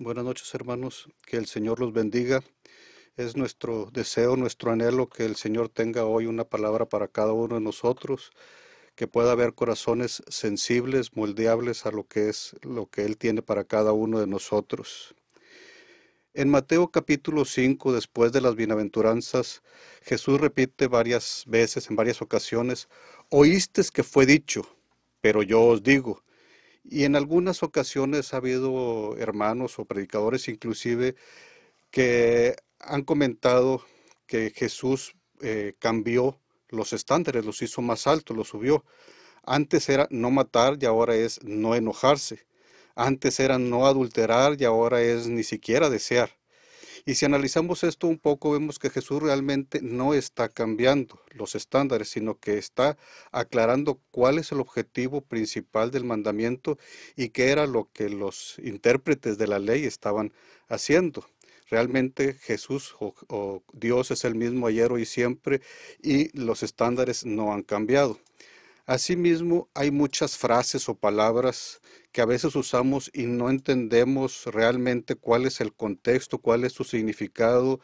Buenas noches, hermanos. Que el Señor los bendiga. Es nuestro deseo, nuestro anhelo que el Señor tenga hoy una palabra para cada uno de nosotros, que pueda haber corazones sensibles, moldeables a lo que es lo que Él tiene para cada uno de nosotros. En Mateo capítulo 5, después de las bienaventuranzas, Jesús repite varias veces, en varias ocasiones, oíste que fue dicho, pero yo os digo. Y en algunas ocasiones ha habido hermanos o predicadores inclusive que han comentado que Jesús eh, cambió los estándares, los hizo más altos, los subió. Antes era no matar y ahora es no enojarse. Antes era no adulterar y ahora es ni siquiera desear. Y si analizamos esto un poco, vemos que Jesús realmente no está cambiando los estándares, sino que está aclarando cuál es el objetivo principal del mandamiento y qué era lo que los intérpretes de la ley estaban haciendo. Realmente Jesús o, Dios es el mismo ayer, hoy y siempre y los estándares no han cambiado. Asimismo, hay muchas frases o palabras que a veces usamos y no entendemos realmente cuál es el contexto, cuál es su significado,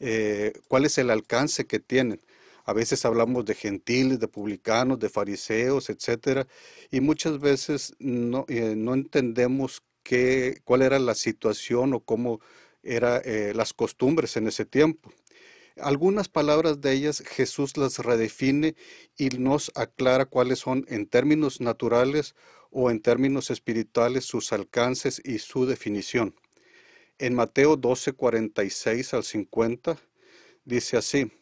eh, cuál es el alcance que tienen. A veces hablamos de gentiles, de publicanos, de fariseos, etcétera, y muchas veces no, eh, entendemos qué, cuál era la situación o cómo eran eh, las costumbres en ese tiempo. Algunas palabras de ellas Jesús las redefine y nos aclara cuáles son en términos naturales o en términos espirituales sus alcances y su definición. En Mateo 12, 46 al 50 dice así,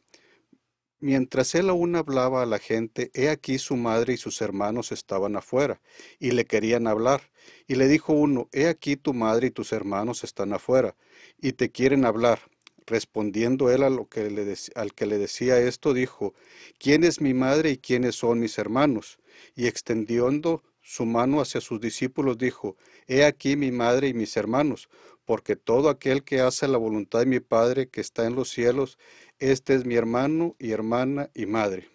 Mientras él aún hablaba a la gente, he aquí su madre y sus hermanos estaban afuera, y le querían hablar. Y le dijo uno, He aquí tu madre y tus hermanos están afuera, y te quieren hablar. Respondiendo él a lo que le al que le decía esto, dijo, ¿quién es mi madre y quiénes son mis hermanos? Y extendiendo su mano hacia sus discípulos, dijo, He aquí mi madre y mis hermanos, porque todo aquel que hace la voluntad de mi Padre que está en los cielos, este es mi hermano y hermana y madre.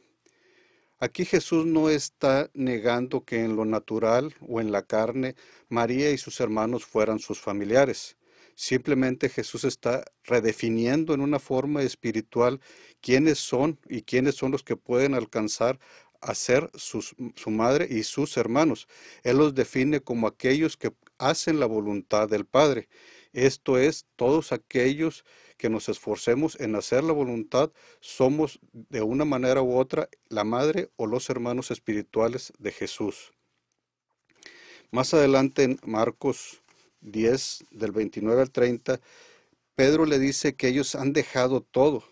Aquí Jesús no está negando que en lo natural o en la carne María y sus hermanos fueran sus familiares. Simplemente Jesús está redefiniendo en una forma espiritual quiénes son y quiénes son los que pueden alcanzar a ser su madre y sus hermanos. Él los define como aquellos que hacen la voluntad del Padre. Esto es, todos aquellos que nos esforcemos en hacer la voluntad, somos de una manera u otra la madre o los hermanos espirituales de Jesús. Más adelante en Marcos 10, del 29 al 30, Pedro le dice que ellos han dejado todo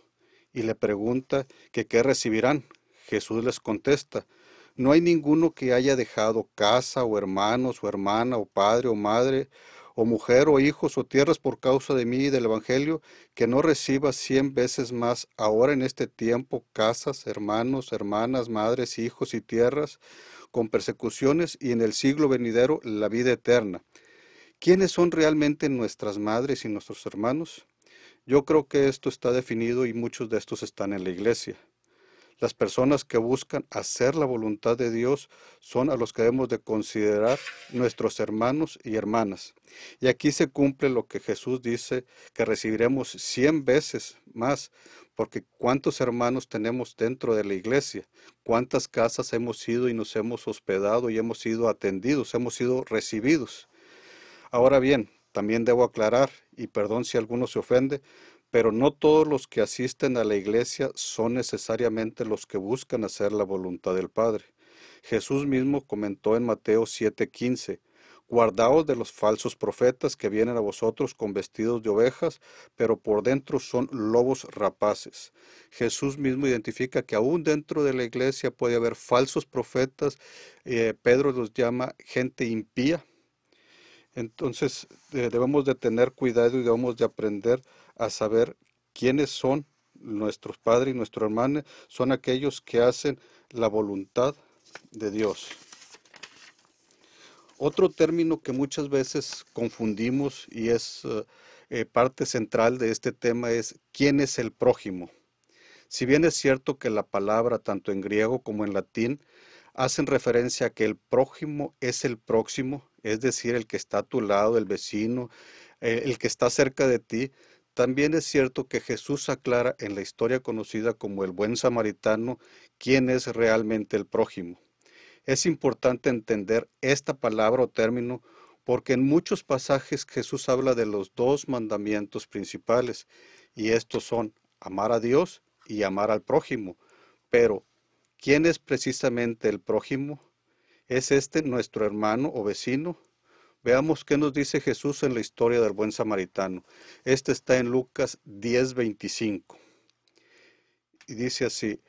y le pregunta que qué recibirán. Jesús les contesta, no hay ninguno que haya dejado casa o hermanos o hermana o padre o madre o mujer o hijos o tierras por causa de mí y del Evangelio, que no reciba cien veces más ahora en este tiempo casas, hermanos, hermanas, madres, hijos y tierras, con persecuciones y en el siglo venidero la vida eterna. ¿Quiénes son realmente nuestras madres y nuestros hermanos? Yo creo que esto está definido y muchos de estos están en la iglesia. Las personas que buscan hacer la voluntad de Dios son a los que debemos de considerar nuestros hermanos y hermanas. Y aquí se cumple lo que Jesús dice, que recibiremos cien veces más, porque cuántos hermanos tenemos dentro de la iglesia, cuántas casas hemos ido y nos hemos hospedado y hemos sido atendidos, hemos sido recibidos. Ahora bien, también debo aclarar, y perdón si alguno se ofende, pero no todos los que asisten a la iglesia son necesariamente los que buscan hacer la voluntad del Padre. Jesús mismo comentó en Mateo 7:15, Guardaos de los falsos profetas que vienen a vosotros con vestidos de ovejas, pero por dentro son lobos rapaces. Jesús mismo identifica que aún dentro de la iglesia puede haber falsos profetas. Eh, Pedro los llama gente impía, entonces eh, debemos de tener cuidado y debemos de aprender a saber quiénes son nuestros padres y nuestros hermanos. Son aquellos que hacen la voluntad de Dios. Otro término que muchas veces confundimos y es eh, eh, parte central de este tema es quién es el prójimo. Si bien es cierto que la palabra, tanto en griego como en latín, hacen referencia a que el prójimo es el próximo, es decir, el que está a tu lado, el vecino, eh, el que está cerca de ti, también es cierto que Jesús aclara en la historia conocida como el buen samaritano quién es realmente el prójimo. Es importante entender esta palabra o término porque en muchos pasajes Jesús habla de los dos mandamientos principales, y estos son amar a Dios y amar al prójimo. Pero, ¿quién es precisamente el prójimo? ¿Es este nuestro hermano o vecino? Veamos qué nos dice Jesús en la historia del buen samaritano. Este está en Lucas 10:25. Y dice así,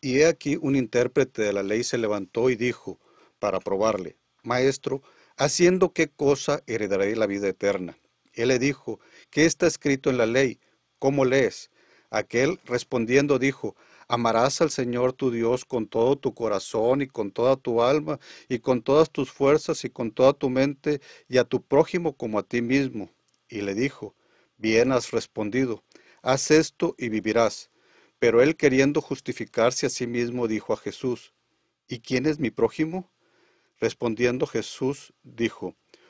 y he aquí un intérprete de la ley se levantó y dijo, para probarle, Maestro, ¿haciendo qué cosa heredaré la vida eterna? Él le dijo, ¿qué está escrito en la ley? ¿Cómo lees? Aquel respondiendo dijo, Amarás al Señor tu Dios con todo tu corazón y con toda tu alma y con todas tus fuerzas y con toda tu mente y a tu prójimo como a ti mismo. Y le dijo, Bien has respondido, haz esto y vivirás. Pero él queriendo justificarse a sí mismo dijo a Jesús, ¿Y quién es mi prójimo? Respondiendo Jesús dijo,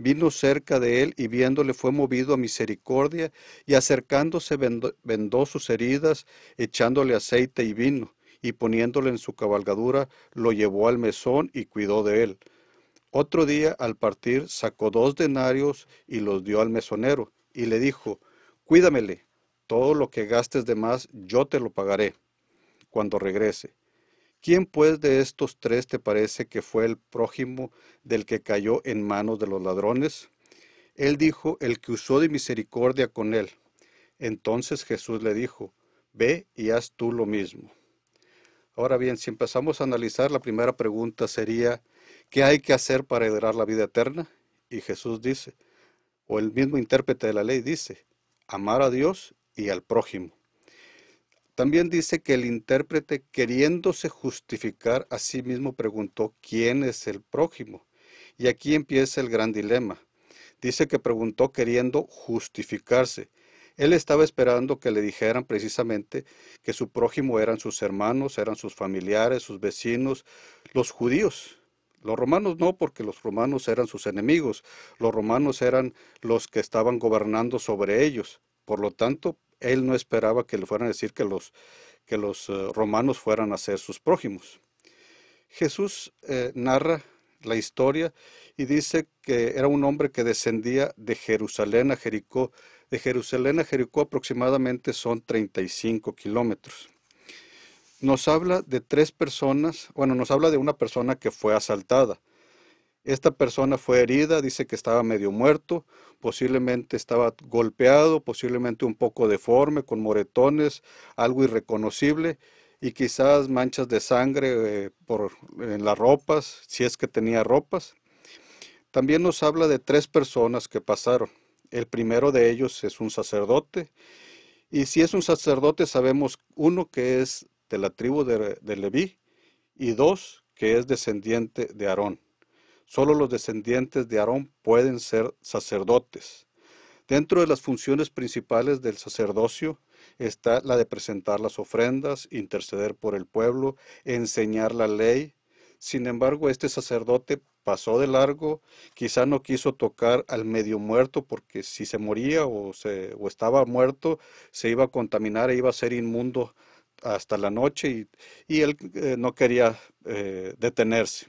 vino cerca de él y viéndole fue movido a misericordia y acercándose vendó, sus heridas, echándole aceite y vino, y poniéndole en su cabalgadura, lo llevó al mesón y cuidó de él. Otro día, al partir, sacó dos denarios y los dio al mesonero, y le dijo, Cuídamele, todo lo que gastes de más yo te lo pagaré cuando regrese. ¿Quién pues de estos tres te parece que fue el prójimo del que cayó en manos de los ladrones? Él dijo, el que usó de misericordia con él. Entonces Jesús le dijo, ve y haz tú lo mismo. Ahora bien, si empezamos a analizar, la primera pregunta sería, ¿qué hay que hacer para heredar la vida eterna? Y Jesús dice, o el mismo intérprete de la ley dice, amar a Dios y al prójimo. También dice que el intérprete, queriéndose justificar a sí mismo, preguntó, ¿quién es el prójimo? Y aquí empieza el gran dilema. Dice que preguntó queriendo justificarse. Él estaba esperando que le dijeran precisamente que su prójimo eran sus hermanos, eran sus familiares, sus vecinos, los judíos. Los romanos no, porque los romanos eran sus enemigos. Los romanos eran los que estaban gobernando sobre ellos. Por lo tanto, él no esperaba que le fueran a decir que los, que los eh, romanos fueran a ser sus prójimos. Jesús eh, narra la historia y dice que era un hombre que descendía de Jerusalén a Jericó. De Jerusalén a Jericó aproximadamente son 35 kilómetros. Nos habla de tres personas, bueno, nos habla de una persona que fue asaltada. Esta persona fue herida, dice que estaba medio muerto, posiblemente estaba golpeado, posiblemente un poco deforme, con moretones, algo irreconocible y quizás manchas de sangre eh, por, en las ropas, si es que tenía ropas. También nos habla de tres personas que pasaron. El primero de ellos es un sacerdote y si es un sacerdote sabemos uno que es de la tribu de, de Leví y dos que es descendiente de Aarón. Solo los descendientes de Aarón pueden ser sacerdotes. Dentro de las funciones principales del sacerdocio está la de presentar las ofrendas, interceder por el pueblo, enseñar la ley. Sin embargo, este sacerdote pasó de largo, quizá no quiso tocar al medio muerto porque si se moría o, estaba muerto, se iba a contaminar e iba a ser inmundo hasta la noche y, él eh, no quería eh, detenerse.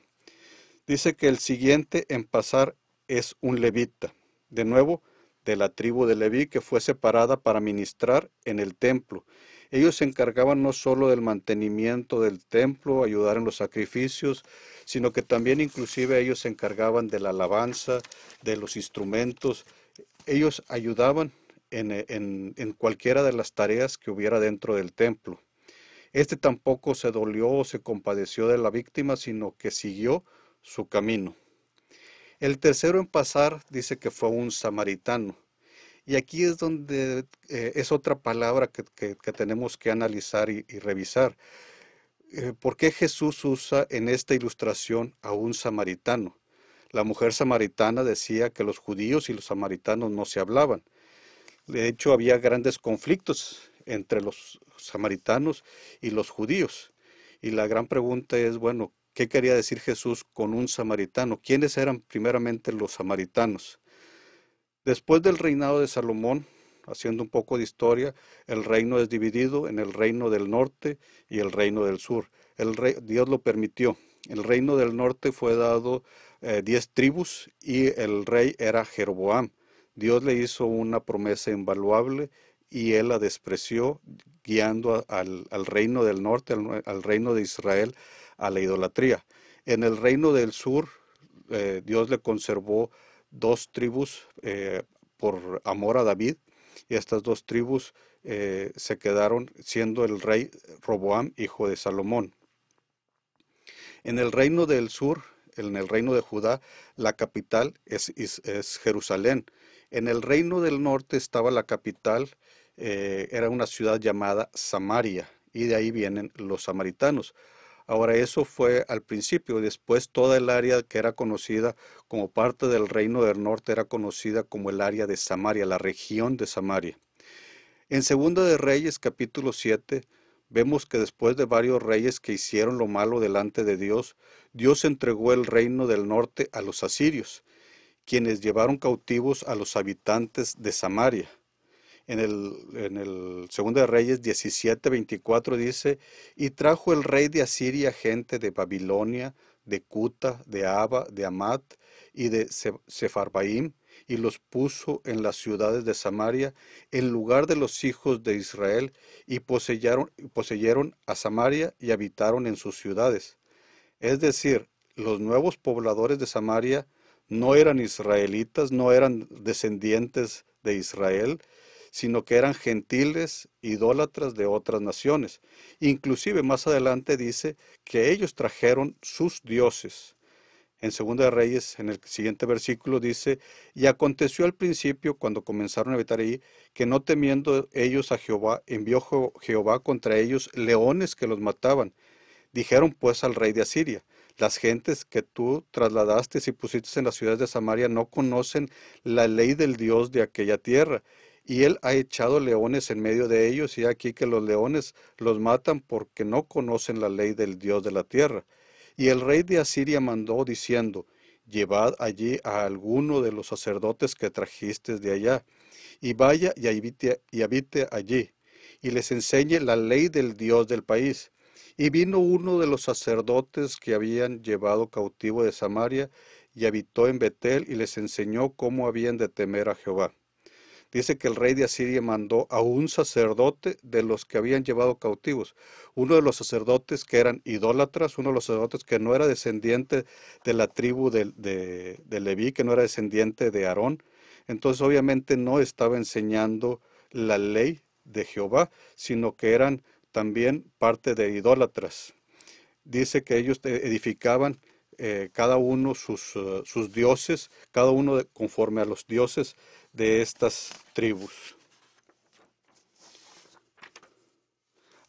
Dice que el siguiente en pasar es un levita, de nuevo, de la tribu de Leví que fue separada para ministrar en el templo. Ellos se encargaban no solo del mantenimiento del templo, ayudar en los sacrificios, sino que también inclusive ellos se encargaban de la alabanza, de los instrumentos. Ellos ayudaban en, en, en cualquiera de las tareas que hubiera dentro del templo. Este tampoco se dolió o se compadeció de la víctima, sino que siguió su camino. El tercero en pasar dice que fue un samaritano. Y aquí es donde eh, es otra palabra que, tenemos que analizar y, revisar. eh, ¿por qué Jesús usa en esta ilustración a un samaritano? La mujer samaritana decía que los judíos y los samaritanos no se hablaban. De hecho, había grandes conflictos entre los samaritanos y los judíos. Y la gran pregunta es, bueno, ¿qué quería decir Jesús con un samaritano? ¿Quiénes eran primeramente los samaritanos? Después del reinado de Salomón, haciendo un poco de historia, el reino es dividido en el reino del norte y el reino del sur. El rey, Dios lo permitió. El reino del norte fue dado eh, diez tribus y el rey era Jeroboam. Dios le hizo una promesa invaluable y él la despreció, guiando al, reino del norte, al, reino de Israel, a la idolatría. En el reino del sur, eh, Dios le conservó dos tribus eh, por amor a David, y estas dos tribus eh, se quedaron siendo el rey Roboam, hijo de Salomón. En el reino del sur, en el reino de Judá, la capital es, es Jerusalén. En el reino del norte estaba la capital, era una ciudad llamada Samaria, y de ahí vienen los samaritanos. Ahora eso fue al principio, después toda el área que era conocida como parte del reino del norte era conocida como el área de Samaria, la región de Samaria. En Segunda de Reyes capítulo 7 vemos que después de varios reyes que hicieron lo malo delante de Dios, Dios entregó el reino del norte a los asirios quienes llevaron cautivos a los habitantes de Samaria. En el, en el Segundo de Reyes 17, 24 dice, y trajo el rey de Asiria gente de Babilonia, de Cuta, de Aba, de Amat y de Sefarbaim, y los puso en las ciudades de Samaria, en lugar de los hijos de Israel, y poseyeron, poseyeron a Samaria y habitaron en sus ciudades. Es decir, los nuevos pobladores de Samaria no eran israelitas, no eran descendientes de Israel, sino que eran gentiles, idólatras de otras naciones. Inclusive más adelante dice que ellos trajeron sus dioses. En Segunda de Reyes, en el siguiente versículo dice, y aconteció al principio, cuando comenzaron a habitar ahí, que no temiendo ellos a Jehová, envió Jehová contra ellos leones que los mataban. Dijeron pues al rey de Asiria, las gentes que tú trasladaste y pusiste en las ciudades de Samaria no conocen la ley del Dios de aquella tierra. Y él ha echado leones en medio de ellos, y aquí que los leones los matan porque no conocen la ley del Dios de la tierra. Y el rey de Asiria mandó diciendo, Llevad allí a alguno de los sacerdotes que trajiste de allá, y vaya y habite, y habite allí, y les enseñe la ley del Dios del país y vino uno de los sacerdotes que habían llevado cautivo de Samaria y habitó en Betel y les enseñó cómo habían de temer a Jehová. Dice que el rey de Asiria mandó a un sacerdote de los que habían llevado cautivos, uno de los sacerdotes que eran idólatras, uno de los sacerdotes que no era descendiente de la tribu de, de, Leví, que no era descendiente de Aarón. Entonces obviamente no estaba enseñando la ley de Jehová, sino que eran también parte de idólatras. Dice que ellos edificaban eh, cada uno sus, eh, sus, dioses, cada uno conforme a los dioses de estas tribus.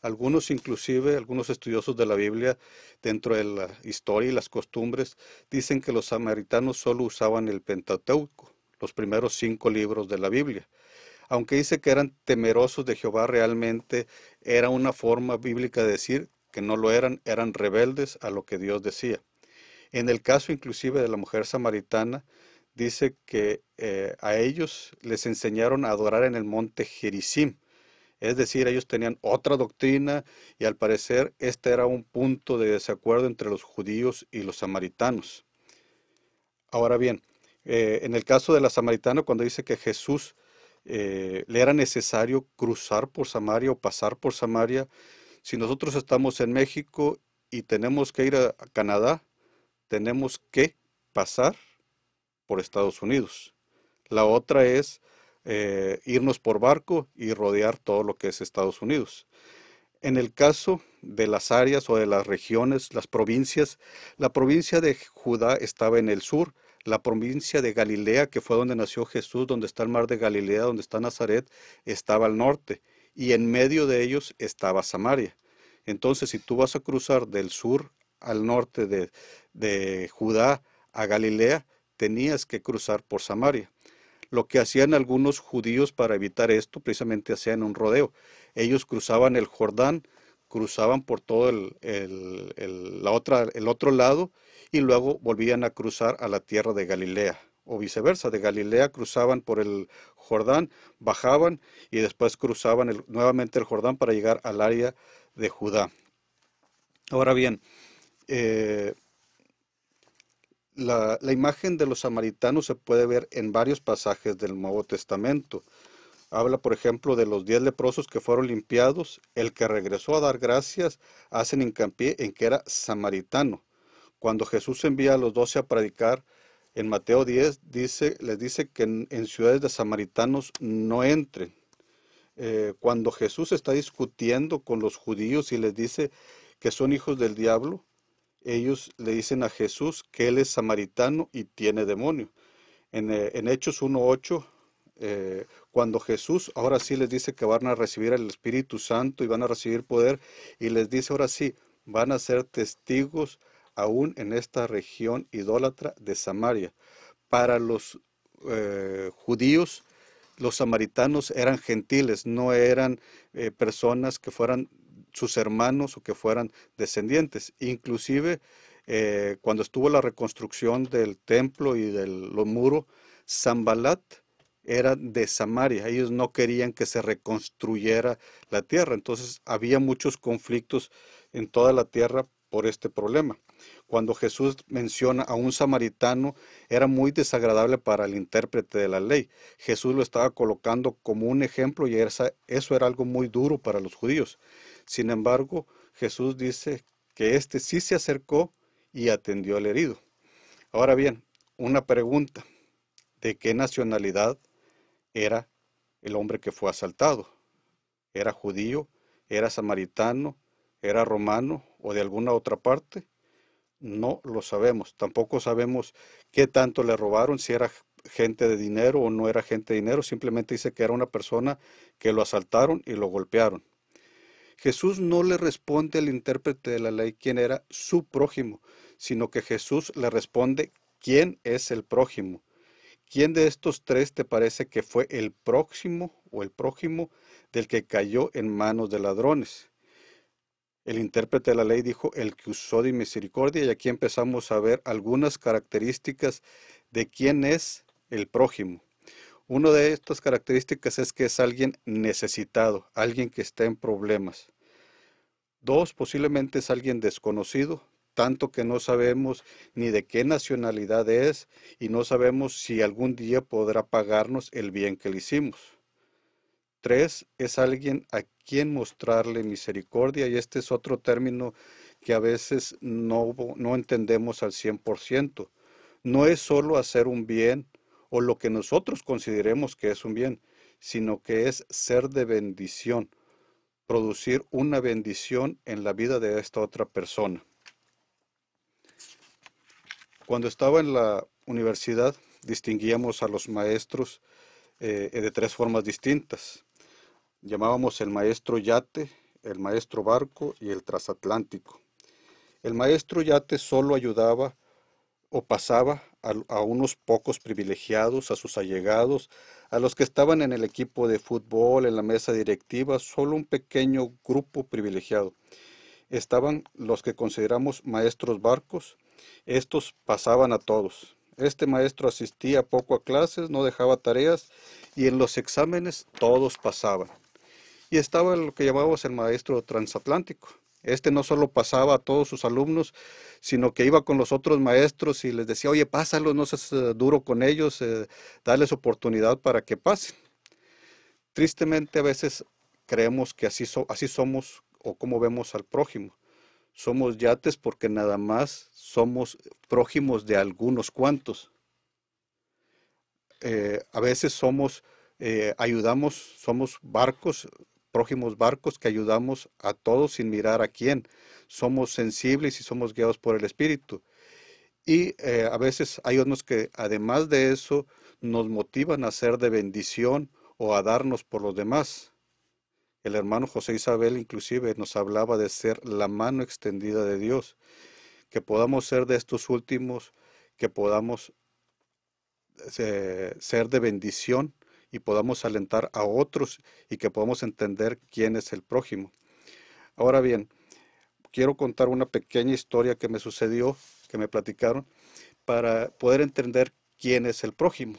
Algunos inclusive, algunos estudiosos de la Biblia, dentro de la historia y las costumbres, dicen que los samaritanos solo usaban el Pentateuco, los primeros cinco libros de la Biblia aunque dice que eran temerosos de Jehová, realmente era una forma bíblica de decir que no lo eran, eran rebeldes a lo que Dios decía. En el caso inclusive de la mujer samaritana, dice que eh, a ellos les enseñaron a adorar en el monte Gerizim. Es decir, ellos tenían otra doctrina y al parecer este era un punto de desacuerdo entre los judíos y los samaritanos. Ahora bien, eh, en el caso de la samaritana, cuando dice que Jesús eh, le era necesario cruzar por Samaria o pasar por Samaria. Si nosotros estamos en México y tenemos que ir a, Canadá, tenemos que pasar por Estados Unidos. La otra es eh, irnos por barco y rodear todo lo que es Estados Unidos. En el caso de las áreas o de las regiones, las provincias, la provincia de Judá estaba en el sur, la provincia de Galilea, que fue donde nació Jesús, donde está el mar de Galilea, donde está Nazaret, estaba al norte, y en medio de ellos estaba Samaria. Entonces, si tú vas a cruzar del sur al norte de, de Judá a Galilea, tenías que cruzar por Samaria. Lo que hacían algunos judíos para evitar esto, precisamente hacían un rodeo. Ellos cruzaban el Jordán, cruzaban por todo el, la otra, el otro lado y luego volvían a cruzar a la tierra de Galilea o viceversa, de Galilea cruzaban por el Jordán, bajaban y después cruzaban nuevamente el Jordán para llegar al área de Judá. Ahora bien, eh, la, imagen de los samaritanos se puede ver en varios pasajes del Nuevo Testamento. Habla, por ejemplo, de los diez leprosos que fueron limpiados. El que regresó a dar gracias hacen hincapié en que era samaritano. Cuando Jesús envía a los doce a predicar, en Mateo 10 dice, les dice que en, ciudades de samaritanos no entren. Eh, cuando Jesús está discutiendo con los judíos y les dice que son hijos del diablo, ellos le dicen a Jesús que él es samaritano y tiene demonio. En, eh, en Hechos 1.8, eh, cuando Jesús ahora sí les dice que van a recibir el Espíritu Santo y van a recibir poder, y les dice ahora sí, van a ser testigos aún en esta región idólatra de Samaria. Para los eh, judíos, los samaritanos eran gentiles, no eran eh, personas que fueran sus hermanos o que fueran descendientes. Inclusive eh, cuando estuvo la reconstrucción del templo y del muro, Zambalat era de Samaria. Ellos no querían que se reconstruyera la tierra. Entonces había muchos conflictos en toda la tierra por este problema. Cuando Jesús menciona a un samaritano, era muy desagradable para el intérprete de la ley. Jesús lo estaba colocando como un ejemplo y eso era algo muy duro para los judíos. Sin embargo, Jesús dice que éste sí se acercó y atendió al herido. Ahora bien, una pregunta. ¿De qué nacionalidad era el hombre que fue asaltado? ¿Era judío? ¿Era samaritano? ¿Era romano o de alguna otra parte? No lo sabemos. Tampoco sabemos qué tanto le robaron, si era gente de dinero o no era gente de dinero. Simplemente dice que era una persona que lo asaltaron y lo golpearon. Jesús no le responde al intérprete de la ley quién era su prójimo, sino que Jesús le responde quién es el prójimo. ¿Quién de estos tres te parece que fue el próximo o el prójimo del que cayó en manos de ladrones? El intérprete de la ley dijo el que usó de misericordia y aquí empezamos a ver algunas características de quién es el prójimo. Una de estas características es que es alguien necesitado, alguien que está en problemas. Dos, posiblemente es alguien desconocido, tanto que no sabemos ni de qué nacionalidad es y no sabemos si algún día podrá pagarnos el bien que le hicimos. Tres, es alguien a quien mostrarle misericordia y este es otro término que a veces no, no entendemos al 100%. No es solo hacer un bien o lo que nosotros consideremos que es un bien, sino que es ser de bendición, producir una bendición en la vida de esta otra persona. Cuando estaba en la universidad, distinguíamos a los maestros eh, de tres formas distintas llamábamos el maestro yate, el maestro barco y el transatlántico. El maestro yate solo ayudaba o pasaba a, unos pocos privilegiados, a sus allegados, a los que estaban en el equipo de fútbol, en la mesa directiva, solo un pequeño grupo privilegiado. Estaban los que consideramos maestros barcos, estos pasaban a todos. Este maestro asistía poco a clases, no dejaba tareas y en los exámenes todos pasaban. Y estaba lo que llamábamos el maestro transatlántico. Este no solo pasaba a todos sus alumnos, sino que iba con los otros maestros y les decía, oye, pásalo, no seas eh, duro con ellos, eh, oportunidad para que pasen. Tristemente a veces creemos que así, así somos o como vemos al prójimo. Somos yates porque nada más somos prójimos de algunos cuantos. Eh, a veces somos, ayudamos, somos barcos, prójimos barcos que ayudamos a todos sin mirar a quién. Somos sensibles y somos guiados por el Espíritu. Y eh, a veces hay unos que además de eso nos motivan a ser de bendición o a darnos por los demás. El hermano José Isabel inclusive nos hablaba de ser la mano extendida de Dios, que podamos ser de estos últimos, que podamos eh, ser de bendición y podamos alentar a otros y que podamos entender quién es el prójimo. Ahora bien, quiero contar una pequeña historia que me sucedió, que me platicaron, para poder entender quién es el prójimo.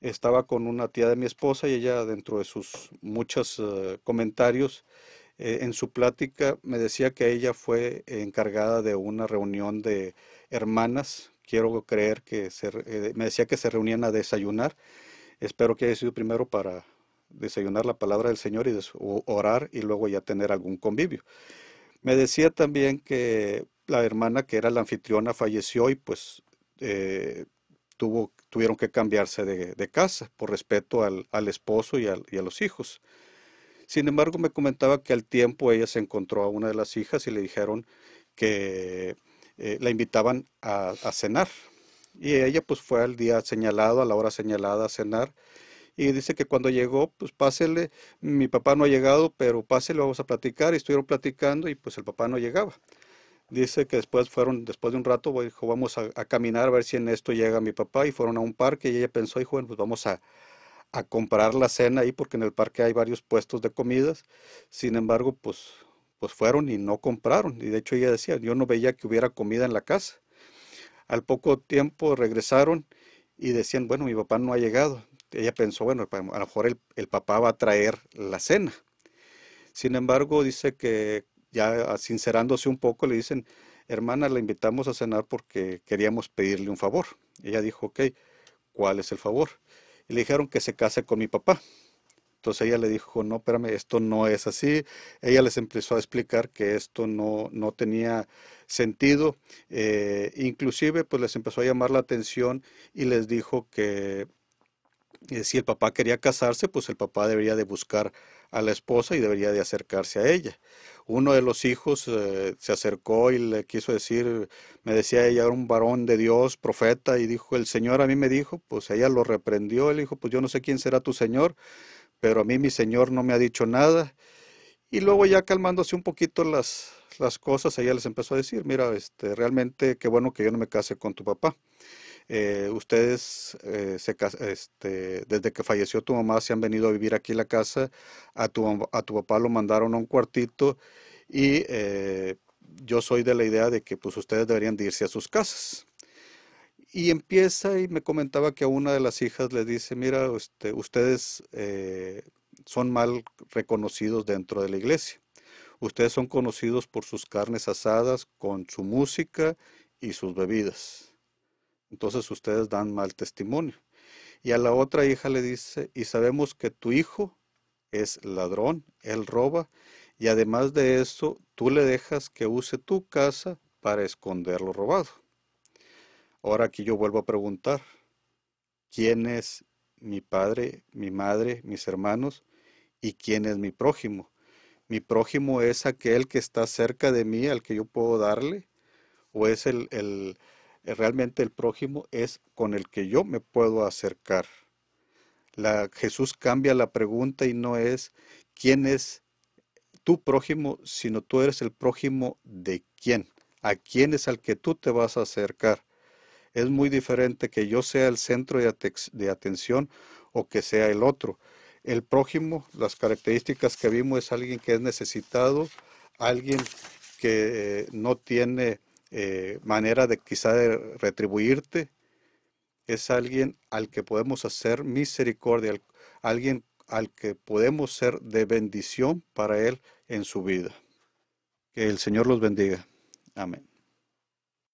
Estaba con una tía de mi esposa y ella dentro de sus muchos eh, comentarios eh, en su plática me decía que ella fue encargada de una reunión de hermanas. Quiero creer que eh, me decía que se reunían a desayunar. Espero que haya sido primero para desayunar la palabra del Señor y orar y luego ya tener algún convivio. Me decía también que la hermana que era la anfitriona falleció y pues eh, tuvo, tuvieron que cambiarse de, casa por respeto al, esposo y, a los hijos. Sin embargo, me comentaba que al tiempo ella se encontró a una de las hijas y le dijeron que eh, la invitaban a, a, cenar. Y ella pues fue al día señalado, a la hora señalada a cenar. Y dice que cuando llegó, pues pásele, mi papá no ha llegado, pero pásele, vamos a platicar. Y estuvieron platicando y pues el papá no llegaba. Dice que después fueron, después de un rato, dijo, vamos a, caminar a ver si en esto llega mi papá. Y fueron a un parque y ella pensó, dijo, bueno, pues vamos a, a comprar la cena ahí porque en el parque hay varios puestos de comidas. Sin embargo, pues, pues fueron y no compraron. Y de hecho ella decía, yo no veía que hubiera comida en la casa. Al poco tiempo regresaron y decían, bueno, mi papá no ha llegado. Ella pensó, bueno, a lo mejor el, el papá va a traer la cena. Sin embargo, dice que ya sincerándose un poco, le dicen, hermana, la invitamos a cenar porque queríamos pedirle un favor. Ella dijo, ok, ¿cuál es el favor? y le dijeron que se case con mi papá. Entonces ella le dijo, no, espérame, esto no es así. Ella les empezó a explicar que esto no, no tenía sentido. Eh, inclusive, pues les empezó a llamar la atención y les dijo que eh, si el papá quería casarse, pues el papá debería de buscar a la esposa y debería de acercarse a ella. Uno de los hijos eh, se acercó y le quiso decir, me decía ella era un varón de Dios, profeta, y dijo, el Señor a mí me dijo, pues ella lo reprendió, él dijo, pues yo no sé quién será tu Señor, pero a mí mi Señor no me ha dicho nada. Y luego ya calmándose un poquito las, las cosas, ella les empezó a decir, mira, este, realmente qué bueno que yo no me case con tu papá. Eh, ustedes eh, se, este, desde que falleció tu mamá se han venido a vivir aquí la casa, a tu, a tu papá lo mandaron a un cuartito y eh, yo soy de la idea de que pues ustedes deberían de irse a sus casas. Y empieza y me comentaba que a una de las hijas le dice, mira, este, ustedes son mal reconocidos dentro de la iglesia. Ustedes son conocidos por sus carnes asadas, con su música y sus bebidas entonces ustedes dan mal testimonio. Y a la otra hija le dice, y sabemos que tu hijo es ladrón, él roba, y además de eso, tú le dejas que use tu casa para esconder lo robado. Ahora aquí yo vuelvo a preguntar, ¿quién es mi padre, mi madre, mis hermanos? ¿Y quién es mi prójimo? ¿Mi prójimo es aquel que está cerca de mí, al que yo puedo darle? ¿O es el, el eh, realmente el prójimo es con el que yo me puedo acercar. La, Jesús cambia la pregunta y no es quién es tu prójimo, sino tú eres el prójimo de quién, a quién es al que tú te vas a acercar. Es muy diferente que yo sea el centro de, de atención o que sea el otro. El prójimo, las características que vimos es alguien que es necesitado, alguien que eh, no tiene eh, manera de quizá retribuirte, es alguien al que podemos hacer misericordia, alguien al que podemos ser de bendición para él en su vida. Que el Señor los bendiga. Amén.